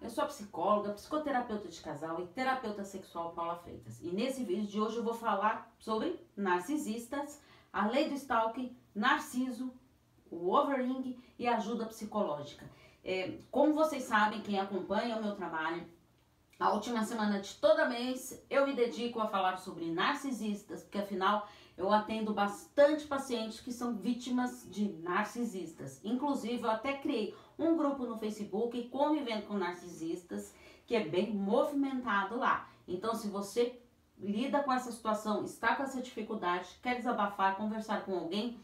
eu sou psicóloga, psicoterapeuta de casal e terapeuta sexual Paula Freitas. E nesse vídeo de hoje eu vou falar sobre narcisistas, a lei do stalking, narciso, o overring e ajuda psicológica. É, como vocês sabem, quem acompanha o meu trabalho, a última semana de toda mês eu me dedico a falar sobre narcisistas, porque afinal eu atendo bastante pacientes que são vítimas de narcisistas. Inclusive, eu até criei um grupo no Facebook convivendo com narcisistas, que é bem movimentado lá. Então, se você lida com essa situação, está com essa dificuldade, quer desabafar, conversar com alguém,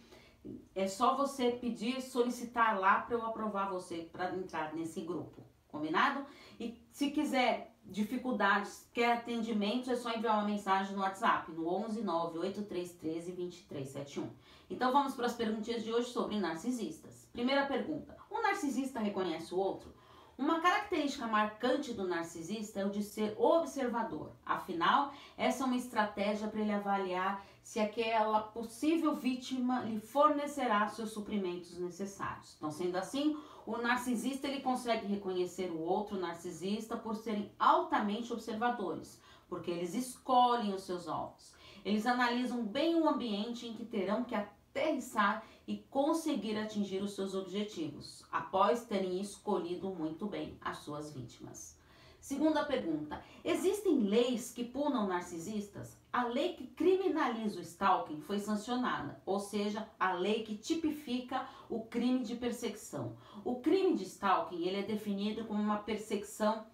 é só você pedir, solicitar lá para eu aprovar você para entrar nesse grupo. Combinado? E se quiser dificuldades, quer atendimento, é só enviar uma mensagem no WhatsApp, no 11 98313 2371. Então vamos para as perguntinhas de hoje sobre narcisistas. Primeira pergunta: narcisista reconhece o outro? Uma característica marcante do narcisista é o de ser observador. Afinal, essa é uma estratégia para ele avaliar se aquela possível vítima lhe fornecerá seus suprimentos necessários. Então, sendo assim, o narcisista ele consegue reconhecer o outro narcisista por serem altamente observadores, porque eles escolhem os seus alvos. Eles analisam bem o ambiente em que terão que aterrissar e conseguir atingir os seus objetivos, após terem escolhido muito bem as suas vítimas. Segunda pergunta: existem leis que punam narcisistas? A lei que criminaliza o stalking foi sancionada, ou seja, a lei que tipifica o crime de perseguição. O crime de stalking ele é definido como uma perseguição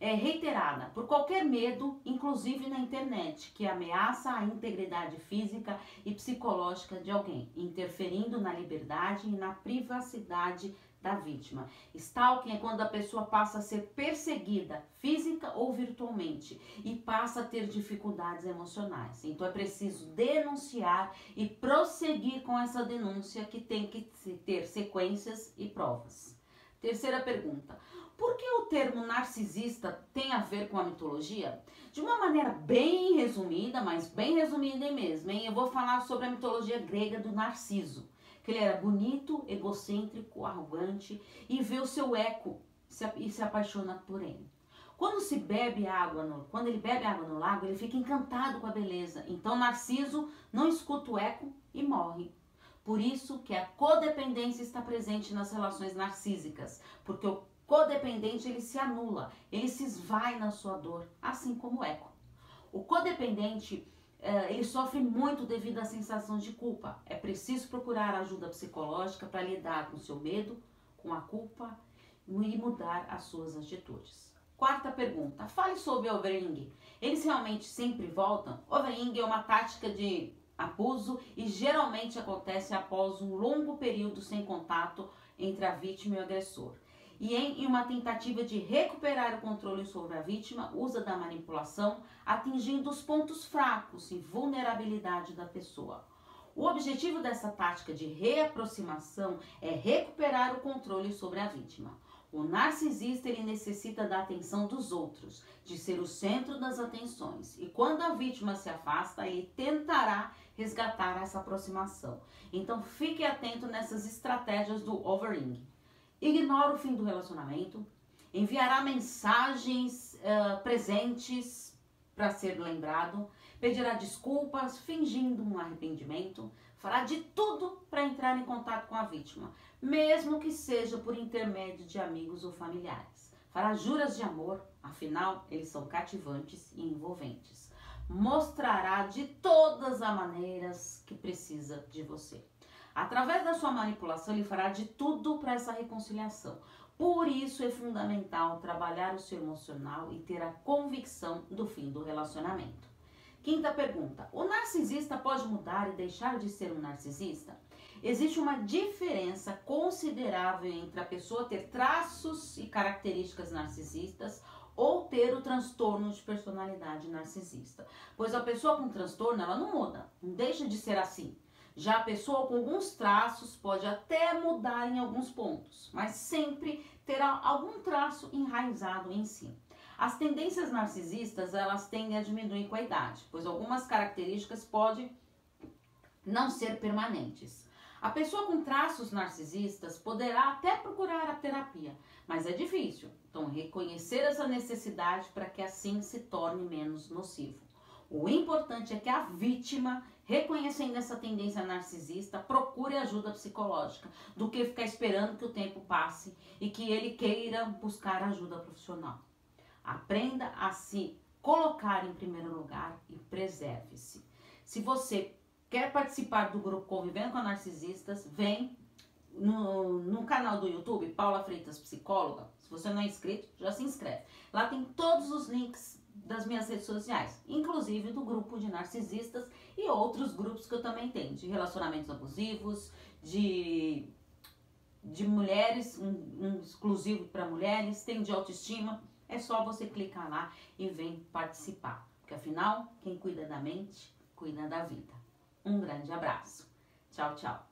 é, reiterada por qualquer medo, inclusive na internet, que ameaça a integridade física e psicológica de alguém, interferindo na liberdade e na privacidade da vítima. Stalking é quando a pessoa passa a ser perseguida física ou virtualmente e passa a ter dificuldades emocionais. Então é preciso denunciar e prosseguir com essa denúncia que tem que ter sequências e provas. Terceira pergunta: por que o termo narcisista tem a ver com a mitologia? De uma maneira bem resumida, mas bem resumida mesmo, hein? Eu vou falar sobre a mitologia grega do Narciso. Que ele era bonito, egocêntrico, arrogante e vê o seu eco e se apaixona por ele. Quando se bebe água, no, quando ele bebe água no lago, ele fica encantado com a beleza. Então Narciso não escuta o eco e morre. Por isso que a codependência está presente nas relações narcísicas, porque o codependente ele se anula, ele se esvai na sua dor, assim como o eco. O codependente eh, ele sofre muito devido à sensação de culpa. É preciso procurar ajuda psicológica para lidar com seu medo, com a culpa e mudar as suas atitudes. Quarta pergunta. Fale sobre overring. Eles realmente sempre voltam? Overring é uma tática de abuso e geralmente acontece após um longo período sem contato entre a vítima e o agressor e em uma tentativa de recuperar o controle sobre a vítima, usa da manipulação, atingindo os pontos fracos e vulnerabilidade da pessoa. O objetivo dessa tática de reaproximação é recuperar o controle sobre a vítima. O narcisista ele necessita da atenção dos outros, de ser o centro das atenções. E quando a vítima se afasta, ele tentará resgatar essa aproximação. Então fique atento nessas estratégias do overring ignora o fim do relacionamento, enviará mensagens uh, presentes para ser lembrado, pedirá desculpas, fingindo um arrependimento, fará de tudo para entrar em contato com a vítima, mesmo que seja por intermédio de amigos ou familiares. Fará juras de amor, afinal, eles são cativantes e envolventes. Mostrará de todas as maneiras que precisa de você. Através da sua manipulação, ele fará de tudo para essa reconciliação. Por isso é fundamental trabalhar o seu emocional e ter a convicção do fim do relacionamento. Quinta pergunta: o narcisista pode mudar e deixar de ser um narcisista? Existe uma diferença considerável entre a pessoa ter traços e características narcisistas ou ter o transtorno de personalidade narcisista. Pois a pessoa com transtorno, ela não muda, não deixa de ser assim. Já a pessoa com alguns traços pode até mudar em alguns pontos, mas sempre terá algum traço enraizado em si. As tendências narcisistas, elas tendem a diminuir com a idade, pois algumas características podem não ser permanentes. A pessoa com traços narcisistas poderá até procurar a terapia, mas é difícil. Então, reconhecer essa necessidade para que assim se torne menos nocivo. O importante é que a vítima, reconhecendo essa tendência narcisista, procure ajuda psicológica, do que ficar esperando que o tempo passe e que ele queira buscar ajuda profissional. Aprenda a se colocar em primeiro lugar e preserve-se. Se você quer participar do grupo Convivendo com Narcisistas, vem no, no canal do YouTube, Paula Freitas Psicóloga. Se você não é inscrito, já se inscreve. Lá tem todos os links das minhas redes sociais, inclusive do grupo de narcisistas e outros grupos que eu também tenho, de relacionamentos abusivos, de, de mulheres, um, um exclusivo para mulheres, tem de autoestima. É só você clicar lá e vem participar. Porque afinal, quem cuida da mente, cuida da vida. Um grande abraço. Tchau, tchau.